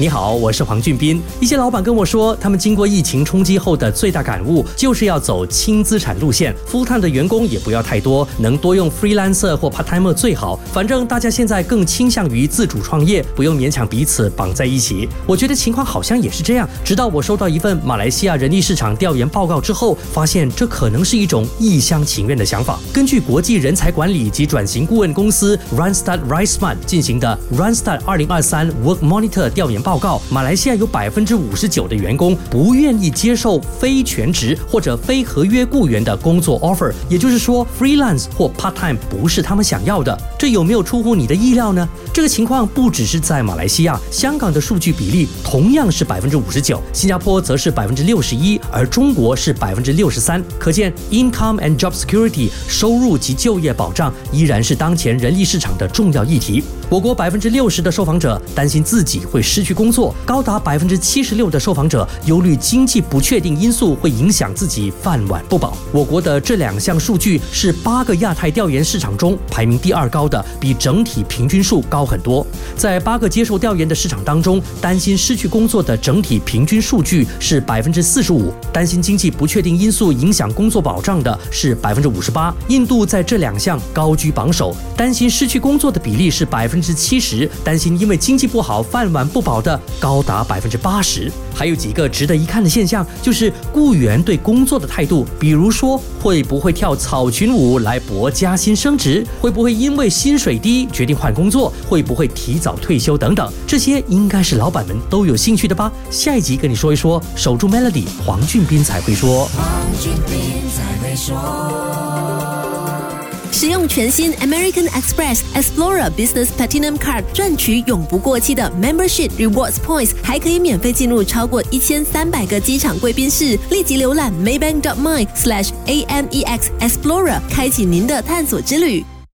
你好，我是黄俊斌。一些老板跟我说，他们经过疫情冲击后的最大感悟，就是要走轻资产路线，full time 的员工也不要太多，能多用 freelancer 或 partimer 最好。反正大家现在更倾向于自主创业，不用勉强彼此绑在一起。我觉得情况好像也是这样。直到我收到一份马来西亚人力市场调研报告之后，发现这可能是一种一厢情愿的想法。根据国际人才管理及转型顾问公司 Randstad Riseman 进行的 Randstad 2023 Work Monitor 调研报。报告：马来西亚有百分之五十九的员工不愿意接受非全职或者非合约雇员的工作 offer，也就是说，freelance 或 part time 不是他们想要的。这有没有出乎你的意料呢？这个情况不只是在马来西亚，香港的数据比例同样是百分之五十九，新加坡则是百分之六十一，而中国是百分之六十三。可见，income and job security 收入及就业保障依然是当前人力市场的重要议题。我国百分之六十的受访者担心自己会失去工作，高达百分之七十六的受访者忧虑经济不确定因素会影响自己饭碗不保。我国的这两项数据是八个亚太调研市场中排名第二高的，比整体平均数高高很多。在八个接受调研的市场当中，担心失去工作的整体平均数据是百分之四十五，担心经济不确定因素影响工作保障的是百分之五十八。印度在这两项高居榜首，担心失去工作的比例是百分。之七十担心因为经济不好饭碗不保的高达百分之八十，还有几个值得一看的现象，就是雇员对工作的态度，比如说会不会跳草裙舞来博加薪升职，会不会因为薪水低决定换工作，会不会提早退休等等，这些应该是老板们都有兴趣的吧？下一集跟你说一说，守住 Melody，黄俊斌才会说。黄俊斌才会说。使用全新 American Express Explorer Business Platinum Card 赚取永不过期的 Membership Rewards Points，还可以免费进入超过一千三百个机场贵宾室。立即浏览 Maybank.my/slash AMEX Explorer，开启您的探索之旅。